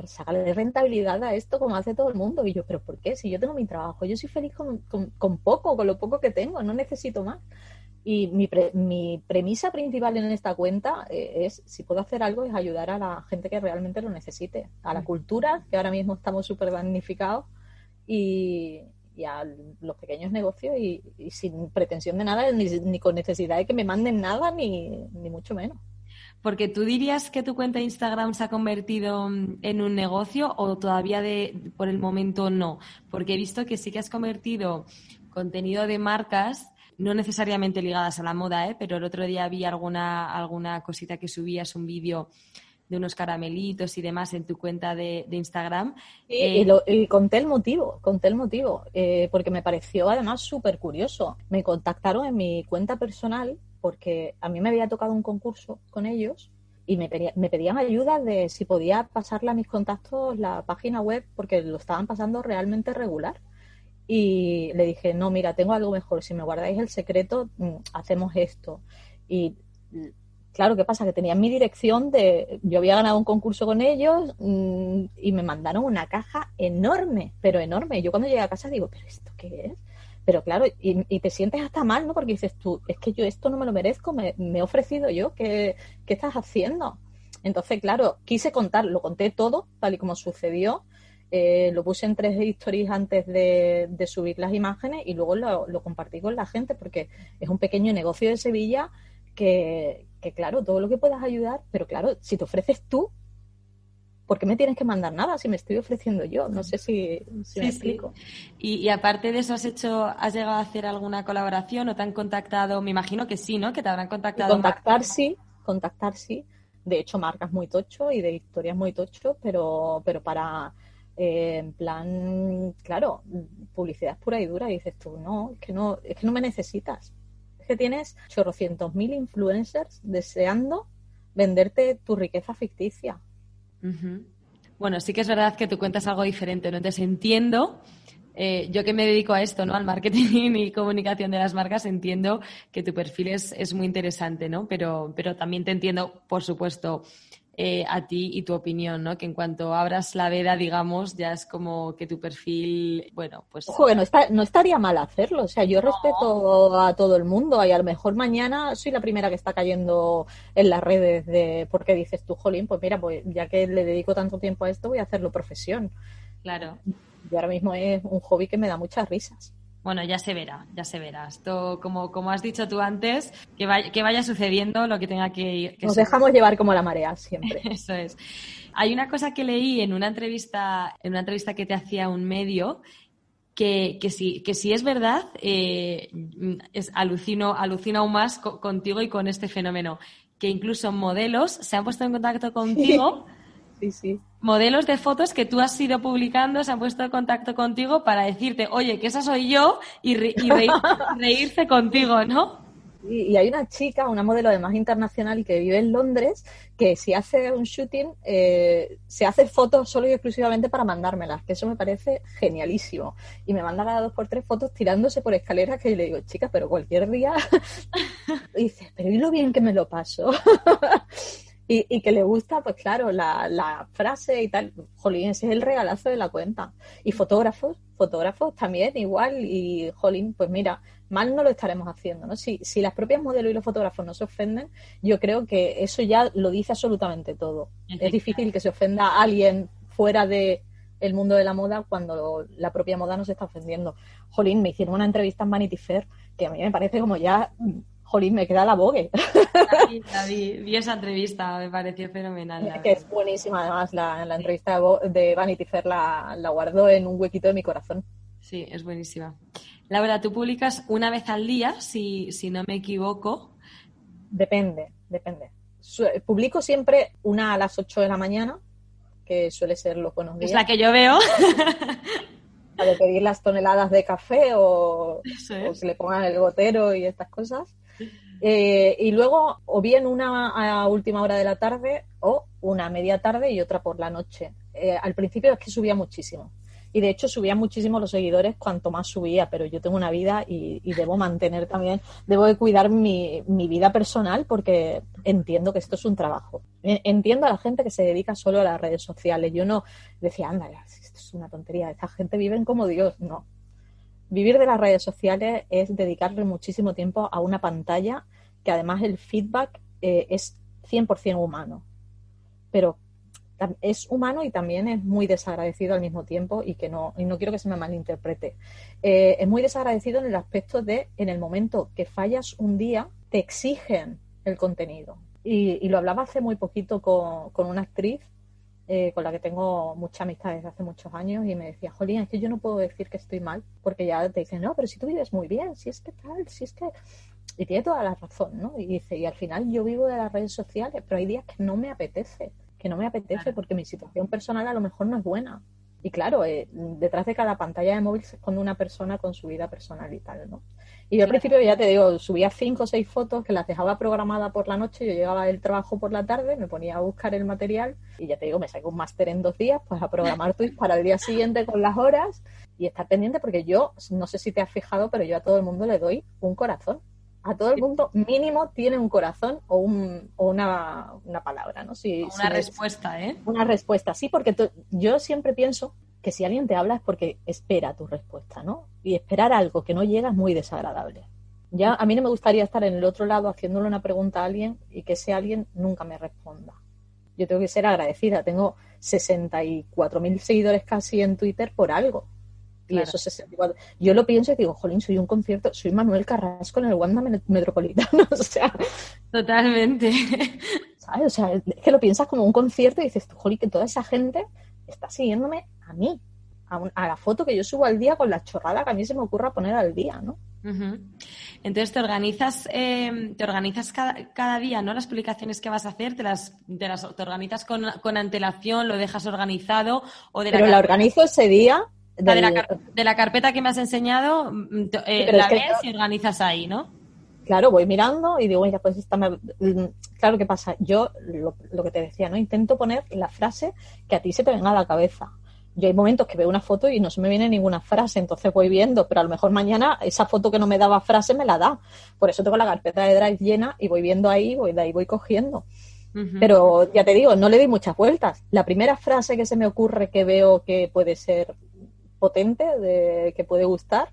sacarle rentabilidad a esto como hace todo el mundo. Y yo, ¿pero por qué? Si yo tengo mi trabajo, yo soy feliz con, con, poco, con lo poco que tengo, no necesito más. Y mi, mi premisa principal en esta cuenta eh, es, si puedo hacer algo, es ayudar a la gente que realmente lo necesite, a la mm. cultura, que ahora mismo estamos súper damnificados, y, a los pequeños negocios y, sin pretensión de nada, ni, ni, con necesidad de que me manden nada, ni, ni mucho menos. Porque tú dirías que tu cuenta de Instagram se ha convertido mm, en un negocio o todavía de, por el momento no. Porque he visto que sí que has convertido contenido de marcas, no necesariamente ligadas a la moda, ¿eh? pero el otro día vi alguna, alguna cosita que subías, un vídeo de unos caramelitos y demás en tu cuenta de, Instagram. Eh, y, conté el motivo, conté el motivo, eh, porque me pareció además súper curioso. Me contactaron en mi cuenta personal porque a mí me había tocado un concurso con ellos y me, pedían ayuda de si podía pasarle a mis contactos la página web porque lo estaban pasando realmente regular. Y le dije, no, mira, tengo algo mejor, si me guardáis el secreto, mm, hacemos esto. Y claro, ¿qué pasa? Que tenían mi dirección de, yo había ganado un concurso con ellos mm, y me mandaron una caja enorme, pero enorme. Yo cuando llegué a casa digo, ¿pero esto qué es? Pero claro, y, te sientes hasta mal, ¿no? Porque dices tú, es que yo esto no me lo merezco, me, he ofrecido yo, ¿qué, estás haciendo? Entonces, claro, quise contar, lo conté todo, tal y como sucedió. Eh, lo puse en tres stories antes de, subir las imágenes y luego lo, compartí con la gente porque es un pequeño negocio de Sevilla que, que, claro, todo lo que puedas ayudar, pero claro, si te ofreces tú, ¿por qué me tienes que mandar nada si me estoy ofreciendo yo? No sé si, me explico. Y, aparte de eso, ¿has hecho, has llegado a hacer alguna colaboración o te han contactado? Me imagino que sí, ¿no? Que te habrán contactado. contactar sí, contactar sí. De hecho, marcas muy tocho y de historias muy tocho, pero, pero para, eh, en plan, claro, publicidad pura y dura. Y dices tú, no, es que no, es que no me necesitas. Es que tienes chorrocientos mil influencers deseando venderte tu riqueza ficticia bueno, sí que es verdad que tú cuentas algo diferente, ¿no? Entonces entiendo, eh, yo que me dedico a esto, ¿no? Al marketing <laughs> y comunicación de las marcas, entiendo que tu perfil es, es muy interesante, ¿no? Pero, pero también te entiendo, por supuesto, eh, a ti y tu opinión, ¿no? Que en cuanto abras la veda, digamos, ya es como que tu perfil, bueno, pues... Ojo, no, no estaría mal hacerlo, o sea, yo respeto a todo el mundo y a lo mejor mañana soy la primera que está cayendo en las redes de, porque dices tú, Jolín, pues mira, pues ya que le dedico tanto tiempo a esto, voy a hacerlo profesión. Claro. Y ahora mismo es un hobby que me da muchas risas. Bueno, ya se verá, ya se verá. Esto, como, como has dicho tú antes, que vaya, que vaya sucediendo lo que tenga que ir. Nos dejamos llevar como la marea siempre. <laughs> Eso es. Hay una cosa que leí en una entrevista, en una entrevista que te hacía un medio, que, que, si, que si es verdad, eh, es, alucino, alucino aún más contigo y con este fenómeno, que incluso modelos se han puesto en contacto contigo. sí, sí modelos de fotos que tú has ido publicando se han puesto en contacto contigo para decirte, oye, que esa soy yo y, <laughs> reírse contigo, ¿no? Y, hay una chica, una modelo además internacional que vive en Londres, que si hace un shooting, eh, se hace fotos solo y exclusivamente para mandármelas, que eso me parece genialísimo. Y me manda cada dos por tres fotos tirándose por escaleras que yo le digo, chica, pero cualquier día. <laughs> y dice, pero ¿y lo bien que me lo paso? Y, que le gusta, pues claro, la, frase y tal. Jolín, ese es el regalazo de la cuenta. Y fotógrafos, fotógrafos también igual. Y Jolín, pues mira, mal no lo estaremos haciendo, ¿no? Si, si las propias modelos y los fotógrafos no se ofenden, yo creo que eso ya lo dice absolutamente todo. Es difícil que se ofenda a alguien fuera de el mundo de la moda cuando la propia moda no se está ofendiendo. Jolín, me hicieron una entrevista en Vanity Fair que a mí me parece como ya jolín, me queda la bogue. La vi, esa entrevista, me pareció fenomenal. que es buenísima, además, la, entrevista de Vanity Fair la, la guardo en un huequito de mi corazón. Sí, es buenísima. Laura, tú publicas una vez al día, si, si no me equivoco. Depende, depende. Publico siempre una a las 8 de la mañana, que suele ser los buenos días. Es la que yo veo. <laughs> de pedir las toneladas de café o, o se le pongan el gotero y estas cosas. Eh, y luego, o bien una a última hora de la tarde o una a media tarde y otra por la noche. Eh, al principio es que subía muchísimo. Y de hecho subía muchísimo los seguidores cuanto más subía, pero yo tengo una vida y, debo mantener también, debo de cuidar mi, mi, vida personal porque entiendo que esto es un trabajo. Entiendo a la gente que se dedica solo a las redes sociales. Yo no decía, anda, esto es una tontería, esta gente vive como Dios. No, Vivir de las redes sociales es dedicarle muchísimo tiempo a una pantalla que además el feedback eh, es 100% humano. Pero es humano y también es muy desagradecido al mismo tiempo y que no, y no quiero que se me malinterprete. Eh, es muy desagradecido en el aspecto de en el momento que fallas un día, te exigen el contenido. Y, lo hablaba hace muy poquito con, con una actriz eh, con la que tengo mucha amistad desde hace muchos años y me decía, Jolín, es que yo no puedo decir que estoy mal, porque ya te dicen, no, pero si tú vives muy bien, si es que tal, si es que... Y tiene toda la razón, ¿no? Y dice, y al final yo vivo de las redes sociales, pero hay días que no me apetece, que no me apetece porque mi situación personal a lo mejor no es buena. Y claro, eh, detrás de cada pantalla de móvil se esconde una persona con su vida personal y tal, ¿no? Y yo al principio, ya te digo, subía cinco o seis fotos que las dejaba programadas por la noche, yo llegaba del trabajo por la tarde, me ponía a buscar el material y ya te digo, me saco un máster en dos días, pues a programar tweets para el día siguiente con las horas y estar pendiente porque yo, no sé si te has fijado, pero yo a todo el mundo le doy un corazón. A todo el mundo mínimo tiene un corazón o, un, o una, una palabra, ¿no? Si, una respuesta, ¿eh? Una respuesta, sí, porque yo siempre pienso que si alguien te habla es porque espera tu respuesta, ¿no? Y esperar algo que no llega es muy desagradable. Ya a mí no me gustaría estar en el otro lado haciéndole una pregunta a alguien y que ese alguien nunca me responda. Yo tengo que ser agradecida. Tengo 64.000 seguidores casi en Twitter por algo. Y eso es 64. Yo lo pienso y digo, jolín, soy un concierto, soy Manuel Carrasco en el Wanda Metropolitano. <laughs> o sea. Totalmente. ¿Sabes? O sea, es que lo piensas como un concierto y dices, jolín, que toda esa gente está siguiéndome a mí, a, la foto que yo subo al día con la chorrada que a mí se me ocurra poner al día, ¿no? Entonces te organizas, em, te organizas cada, día, ¿no? Las publicaciones que vas a hacer, te las, te, las, te organizas con, con, antelación, lo dejas organizado o de Pero la, organizo ese día. de, la, carpeta que me has enseñado, mm, eh, la ves y organizas ahí, ¿no? Claro, voy mirando y digo, ya pues esta me... Mm, claro, ¿qué pasa? Yo, lo, lo, que te decía, ¿no? Intento poner la frase que a ti se te venga a la cabeza yo hay momentos que veo una foto y no se me viene ninguna frase, entonces voy viendo, pero a lo mejor mañana esa foto que no me daba frase me la da. Por eso tengo la carpeta de Drive llena y voy viendo ahí, voy de ahí voy cogiendo. Pero ya te digo, no le doy muchas vueltas. La primera frase que se me ocurre que veo que puede ser potente, de, que puede gustar,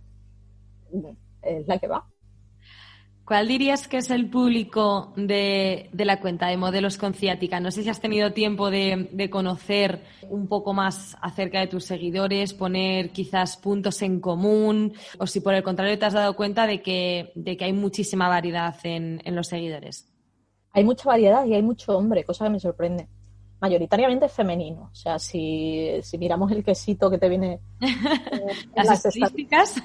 es la que va. ¿Cuál dirías que es el público de, la cuenta de modelos con ciática? No sé si has tenido tiempo de, conocer un poco más acerca de tus seguidores, poner quizás puntos en común, o si por el contrario te has dado cuenta de que, de que hay muchísima variedad en, los seguidores. Hay mucha variedad y hay mucho hombre, cosa que me sorprende. Mayoritariamente femenino. O sea, si, miramos el quesito que te viene. <laughs> las, estadísticas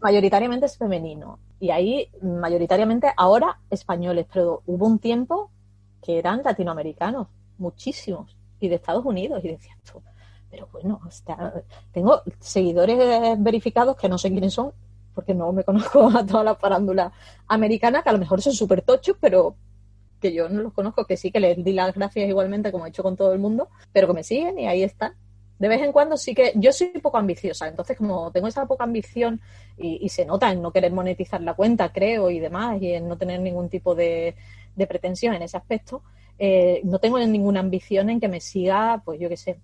mayoritariamente es femenino. Y ahí, mayoritariamente, ahora españoles, pero hubo un tiempo que eran latinoamericanos, muchísimos, y de Estados Unidos. Y decía, pero bueno, tengo seguidores verificados que no sé quiénes son, porque no me conozco a toda la farándula americana, que a lo mejor son súper tochos, pero que yo no los conozco, que sí que les di las gracias igualmente, como he hecho con todo el mundo, pero que me siguen y ahí están de vez en cuando sí que yo soy poco ambiciosa, entonces como tengo esa poca ambición y, se nota en no querer monetizar la cuenta, creo, y demás, y en no tener ningún tipo de, pretensión en ese aspecto, eh, no tengo ninguna ambición en que me siga, pues yo qué sé,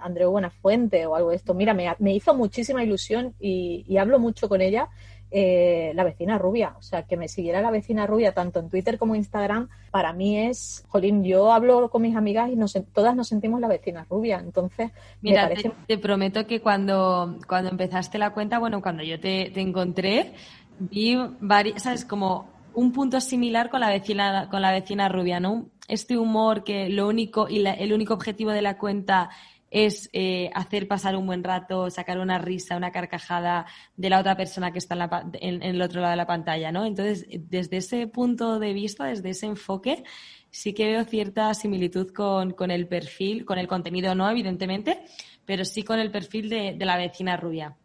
Andreu Buenafuente o algo de esto. Mira, me, me hizo muchísima ilusión y, y hablo mucho con ella eh, la vecina rubia. O sea, que me siguiera la vecina rubia tanto en Twitter como en Instagram, para mí es, jolín, yo hablo con mis amigas y nos, todas nos sentimos la vecina rubia. Entonces, Mira, te, prometo que cuando, cuando empezaste la cuenta, bueno, cuando yo te, encontré, vi varias, ¿sabes? Como un punto similar con la vecina, con la vecina rubia, ¿no? Este humor que lo único y el único objetivo de la cuenta es eh, hacer pasar un buen rato, sacar una risa, una carcajada de la otra persona que está en, el otro lado de la pantalla, ¿no? Entonces, desde ese punto de vista, desde ese enfoque, sí que veo cierta similitud con, el perfil, con el contenido no, evidentemente, pero sí con el perfil de, la vecina rubia.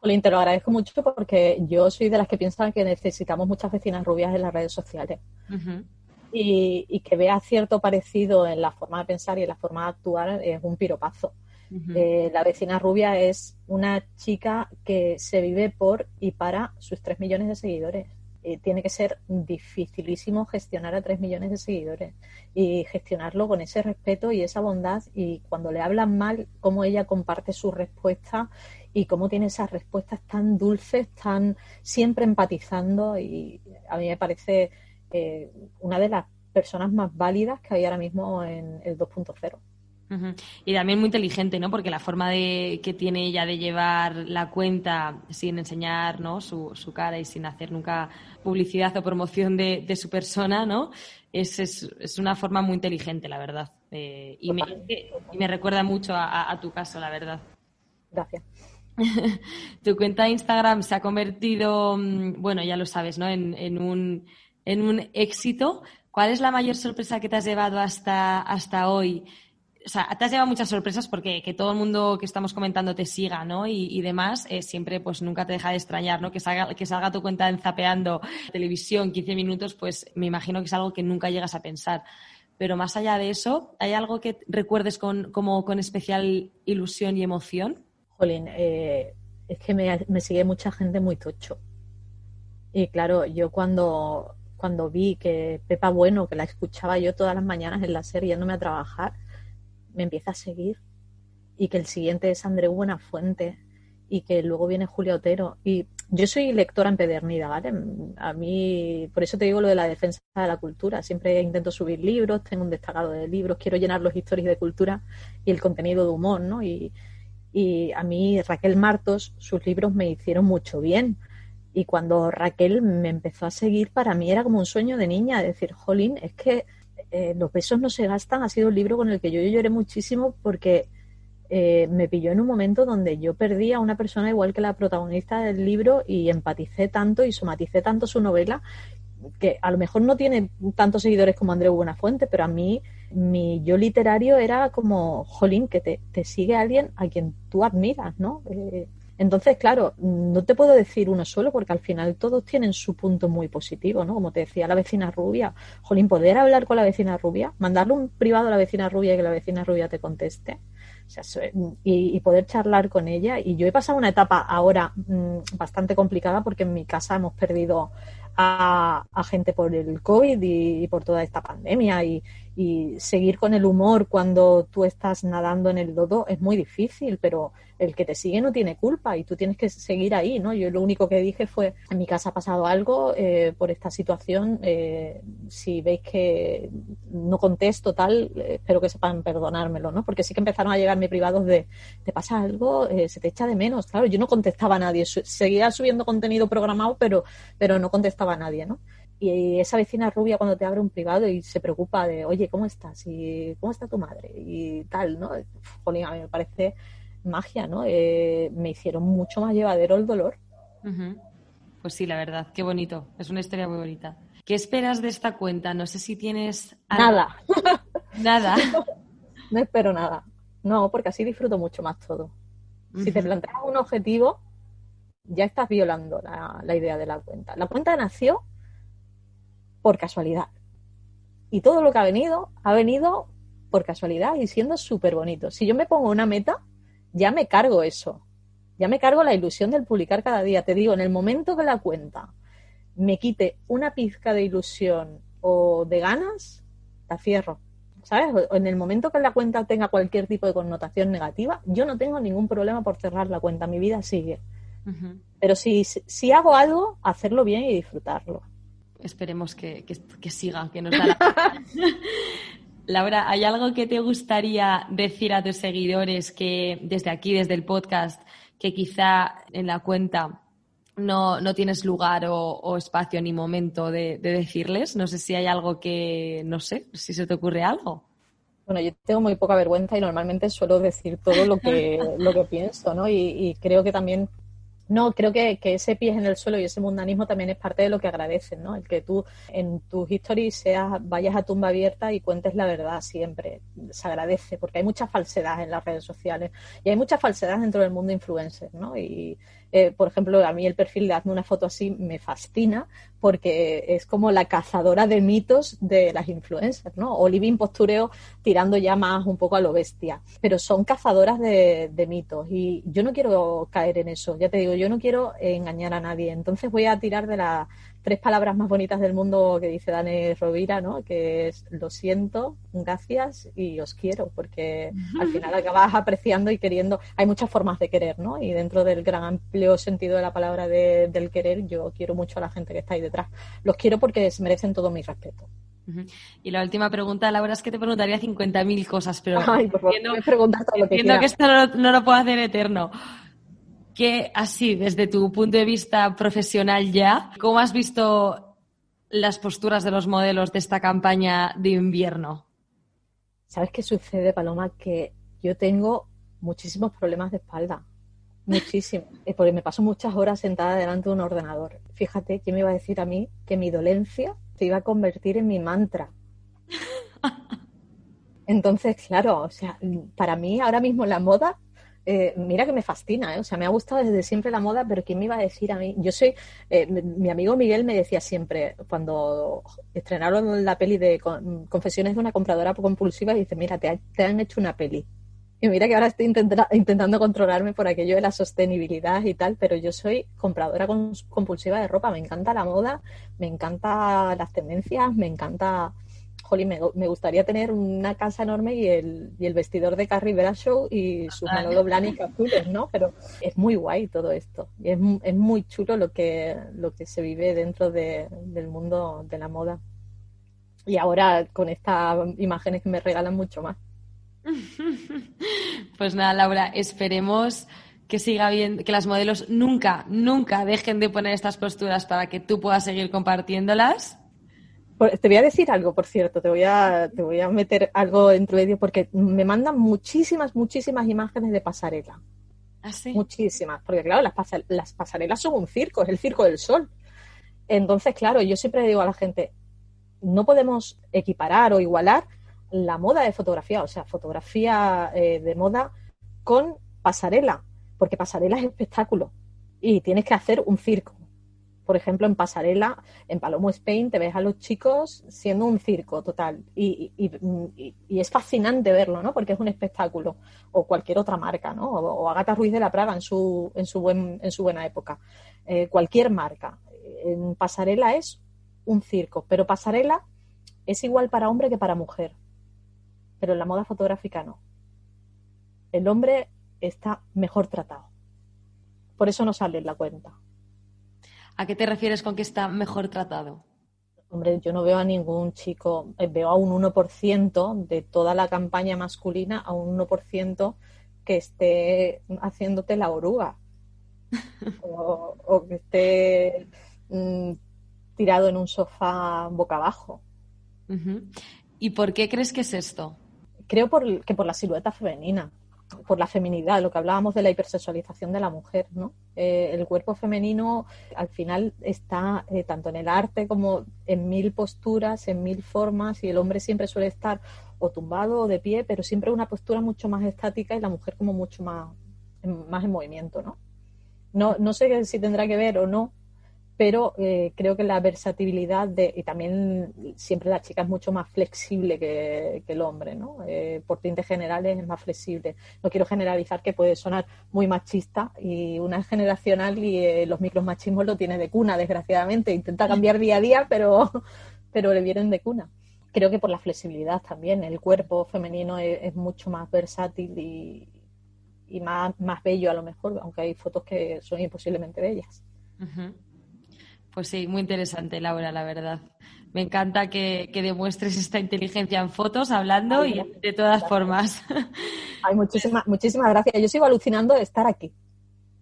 Jolín, te lo agradezco mucho porque yo soy de las que piensan que necesitamos muchas vecinas rubias en las redes sociales y, que vea cierto parecido en la forma de pensar y en la forma de actuar es un piropazo. Eh, la vecina rubia es una chica que se vive por y para sus tres millones de seguidores. Eh, tiene que ser dificilísimo gestionar a tres millones de seguidores y gestionarlo con ese respeto y esa bondad y cuando le hablan mal, cómo ella comparte su respuesta y cómo tiene esas respuestas tan dulces, tan siempre empatizando y a mí me parece eh, una de las personas más válidas que hay ahora mismo en el 2.0. Y también muy inteligente, ¿no? Porque la forma de, que tiene ella de llevar la cuenta sin enseñar ¿no? su, su cara y sin hacer nunca publicidad o promoción de, de su persona, ¿no? Es, es, es, una forma muy inteligente, la verdad. Eh, y, me, y, me, recuerda mucho a, a, tu caso, la verdad. Gracias. <laughs> tu cuenta de Instagram se ha convertido, mm, bueno, ya lo sabes, ¿no? En, en un en un éxito. ¿Cuál es la mayor sorpresa que te has llevado hasta, hasta hoy? O sea, te has llevado muchas sorpresas porque que todo el mundo que estamos comentando te siga, ¿no? Y, demás, eh, siempre pues nunca te deja de extrañar, ¿no? Que salga, que salga tu cuenta en zapeando televisión 15 minutos, pues me imagino que es algo que nunca llegas a pensar. Pero más allá de eso, ¿hay algo que recuerdes con, como con especial ilusión y emoción? Jolín, eh, es que me, me sigue mucha gente muy tocho. Y claro, yo cuando cuando vi que Pepa Bueno, que la escuchaba yo todas las mañanas en la serie yéndome a trabajar, me empieza a seguir. Y que el siguiente es Andreu Buenafuente. Y que luego viene Julio Otero. Y yo soy lectora empedernida, ¿vale? A mí, por eso te digo lo de la defensa de la cultura. Siempre intento subir libros, tengo un destacado de libros, quiero llenar los historias de cultura y el contenido de humor, ¿no? Y a mí Raquel Martos, sus libros me hicieron mucho bien y cuando Raquel me empezó a seguir, para mí era como un sueño de niña, decir, jolín, es que eh, los besos no se gastan, ha sido un libro con el que yo lloré muchísimo porque eh, me pilló en un momento donde yo perdí a una persona igual que la protagonista del libro y empaticé tanto y somaticé tanto su novela que a lo mejor no tiene tantos seguidores como Andreu Buenafuente, pero a mí mi yo literario era como, jolín, que te, sigue alguien a quien tú admiras, ¿no? Eh, entonces, claro, no te puedo decir uno solo porque al final todos tienen su punto muy positivo, ¿no? Como te decía la vecina rubia. Jolín, poder hablar con la vecina rubia, mandarle un privado a la vecina rubia y que la vecina rubia te conteste. O sea, y, poder charlar con ella. Y yo he pasado una etapa ahora mm, bastante complicada porque en mi casa hemos perdido a, gente por el COVID y, por toda esta pandemia y, y seguir con el humor cuando tú estás nadando en el lodo es muy difícil, pero el que te sigue no tiene culpa y tú tienes que seguir ahí, ¿no? Yo lo único que dije fue, en mi casa ha pasado algo eh, por esta situación, eh, si veis que no contesto tal, eh, espero que sepan perdonármelo, ¿no? Porque sí que empezaron a llegarme privados de, ¿te pasa algo? se te echa de menos, claro, yo no contestaba a nadie, seguía subiendo contenido programado, pero, pero no contestaba a nadie, ¿no? Y esa vecina rubia cuando te abre un privado y se preocupa de, oye, ¿cómo estás? y ¿Cómo está tu madre? Y tal, ¿no? Jolín, a mí me parece magia, ¿no? Eh, me hicieron mucho más llevadero el dolor. Pues sí, la verdad, qué bonito. Es una historia muy bonita. ¿Qué esperas de esta cuenta? No sé si tienes... Nada. <laughs> Nada. <laughs> no espero nada. No, porque así disfruto mucho más todo. Si te planteas un objetivo, ya estás violando la idea de la cuenta. La cuenta nació por casualidad. Y todo lo que ha venido, ha venido por casualidad y siendo súper bonito. Si yo me pongo una meta, ya me cargo eso. Ya me cargo la ilusión del publicar cada día. Te digo, en el momento que la cuenta me quite una pizca de ilusión o de ganas, la cierro. ¿Sabes? En el momento que la cuenta tenga cualquier tipo de connotación negativa, yo no tengo ningún problema por cerrar la cuenta. Mi vida sigue. Pero si, si hago algo, hacerlo bien y disfrutarlo esperemos que, siga, que nos da la... <laughs> Laura, ¿hay algo que te gustaría decir a tus seguidores que desde aquí, desde el podcast, que quizá en la cuenta no, no tienes lugar o, espacio ni momento de, decirles. No sé si hay algo que, no sé, si se te ocurre algo. Bueno, yo tengo muy poca vergüenza y normalmente suelo decir todo lo que, lo que pienso, ¿no? y creo que también no, creo que, ese pie en el suelo y ese mundanismo también es parte de lo que agradecen, ¿no? El que tú en tus historias seas, vayas a tumba abierta y cuentes la verdad siempre. Se agradece, porque hay mucha falsedad en las redes sociales y hay mucha falsedad dentro del mundo influencer, ¿no? Y, eh, por ejemplo, a mí el perfil de Hazme una foto así me fascina porque es como la cazadora de mitos de las influencers, ¿no? O Living Postureo tirando ya más un poco a lo bestia. Pero son cazadoras de, de mitos y yo no quiero caer en eso. Ya te digo, yo no quiero engañar a nadie. Entonces voy a tirar de la tres palabras más bonitas del mundo que dice Dani Rovira, ¿no? Que es lo siento, gracias y os quiero, porque al final acabas apreciando y queriendo. Hay muchas formas de querer, ¿no? Y dentro del gran amplio sentido de la palabra del querer, yo quiero mucho a la gente que está ahí detrás. Los quiero porque merecen todo mi respeto. Y la última pregunta, Laura, es que te preguntaría 50.000 cosas, pero Ay, por favor, entiendo, todo lo que, que esto no, no, lo puedo hacer eterno que así, desde tu punto de vista profesional ya, ¿cómo has visto las posturas de los modelos de esta campaña de invierno? ¿Sabes qué sucede, Paloma? Que yo tengo muchísimos problemas de espalda. Muchísimos. <laughs> Porque me paso muchas horas sentada delante de un ordenador. Fíjate, ¿quién me iba a decir a mí que mi dolencia se iba a convertir en mi mantra? <laughs> Entonces, claro, o sea, para mí ahora mismo la moda eh, mira que me fascina, ¿eh? o sea, me ha gustado desde siempre la moda, pero ¿quién me iba a decir a mí? Yo soy, eh, mi amigo Miguel me decía siempre, cuando estrenaron la peli de Confesiones de una compradora compulsiva, dice, mira, te, han hecho una peli. Y mira que ahora estoy intentando controlarme por aquello de la sostenibilidad y tal, pero yo soy compradora compulsiva de ropa, me encanta la moda, me encanta las tendencias, me encanta jolín, me, gustaría tener una casa enorme y el, y el vestidor de Carrie Bradshaw y sus Manolo Blahnik azules, ¿no? Pero es muy guay todo esto. Y es, es muy chulo lo que, lo que se vive dentro del mundo de la moda. Y ahora con estas imágenes que me regalan mucho más. <laughs> Pues nada, Laura, esperemos que siga bien, que las modelos nunca, nunca dejen de poner estas posturas para que tú puedas seguir compartiéndolas te voy a decir algo, por cierto, te voy a, te voy a meter algo dentro de medio porque me mandan muchísimas, muchísimas imágenes de pasarela. ¿Ah, sí? Muchísimas, porque claro, las, las pasarelas son un circo, es el circo del sol. Entonces, claro, yo siempre digo a la gente, no podemos equiparar o igualar la moda de fotografía, o sea, fotografía eh, de moda con pasarela, porque pasarela es espectáculo y tienes que hacer un circo por ejemplo, en Pasarela, en Palomo Spain, te ves a los chicos siendo un circo total. Y, es fascinante verlo, ¿no? Porque es un espectáculo. O cualquier otra marca, ¿no? O, Agata Ruiz de la Praga en su, en su, buen, en su buena época. Eh, cualquier marca. En Pasarela es un circo. Pero Pasarela es igual para hombre que para mujer. Pero en la moda fotográfica no. El hombre está mejor tratado. Por eso no sale en la cuenta. ¿A qué te refieres con que está mejor tratado? Hombre, yo no veo a ningún chico, eh, veo a un 1% de toda la campaña masculina, a un 1% que esté haciéndote la oruga <laughs> o, que esté mm, tirado en un sofá boca abajo. ¿Y por qué crees que es esto? Creo por, que por la silueta femenina por la feminidad, lo que hablábamos de la hipersexualización de la mujer, ¿no? Eh, el cuerpo femenino al final está eh, tanto en el arte como en mil posturas, en mil formas, y el hombre siempre suele estar o tumbado o de pie, pero siempre una postura mucho más estática y la mujer como mucho más, más en movimiento, ¿no? No, no sé si tendrá que ver o no pero eh, creo que la versatilidad de, y también siempre la chica es mucho más flexible que, el hombre, ¿no? Eh, por tintes generales es más flexible. No quiero generalizar que puede sonar muy machista y una es generacional y eh, los micromachismos lo tiene de cuna, desgraciadamente. Intenta cambiar día a día, pero, <laughs> pero le vienen de cuna. Creo que por la flexibilidad también. El cuerpo femenino es, mucho más versátil y, y más, más bello a lo mejor, aunque hay fotos que son imposiblemente bellas. Pues sí, muy interesante, Laura, la verdad. Me encanta que, demuestres esta inteligencia en fotos, hablando y de todas formas. Ay, muchísimas, muchísimas gracias. Yo sigo alucinando de estar aquí.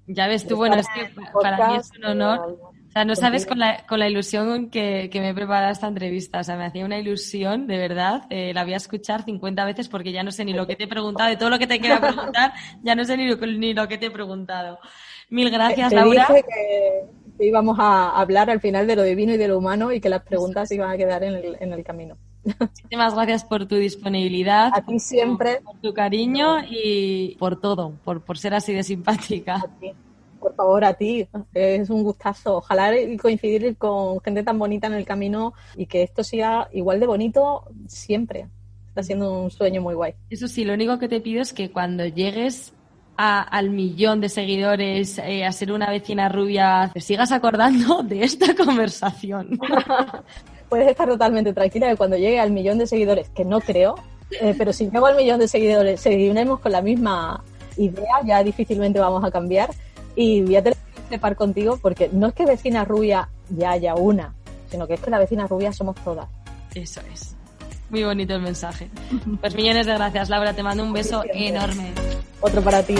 Ya ves tú, bueno, es que para mí es un honor. O sea, no sabes con la, con la ilusión que, que, me he preparado esta entrevista. O sea, me hacía una ilusión, de verdad. Eh, la voy a escuchar 50 veces porque ya no sé ni lo que te he preguntado. De todo lo que te quiero preguntar, ya no sé ni lo, ni lo que te he preguntado. Mil gracias, Laura. Dije que íbamos a hablar al final de lo divino y de lo humano y que las preguntas iban a quedar en el, en el camino. Muchísimas gracias por tu disponibilidad. A ti siempre. Por, tu cariño y por todo, por, por ser así de simpática. Por favor, a ti. Es un gustazo. Ojalá coincidir con gente tan bonita en el camino y que esto sea igual de bonito siempre. Está siendo un sueño muy guay. Eso sí, lo único que te pido es que cuando llegues a, al millón de seguidores, eh, a ser una vecina rubia, te sigas acordando <laughs> de esta conversación. <laughs> Puedes estar totalmente tranquila que cuando llegue al millón de seguidores, que no creo, eh, pero si llego al millón de seguidores, seguiremos con la misma idea, ya difícilmente vamos a cambiar. Y voy a tener que trepar contigo porque no es que vecina rubia ya haya una, sino que es que la vecina rubia somos todas. Eso es. Muy bonito el mensaje. Pues millones de gracias, Laura. Te mando un beso enorme. Otro para ti.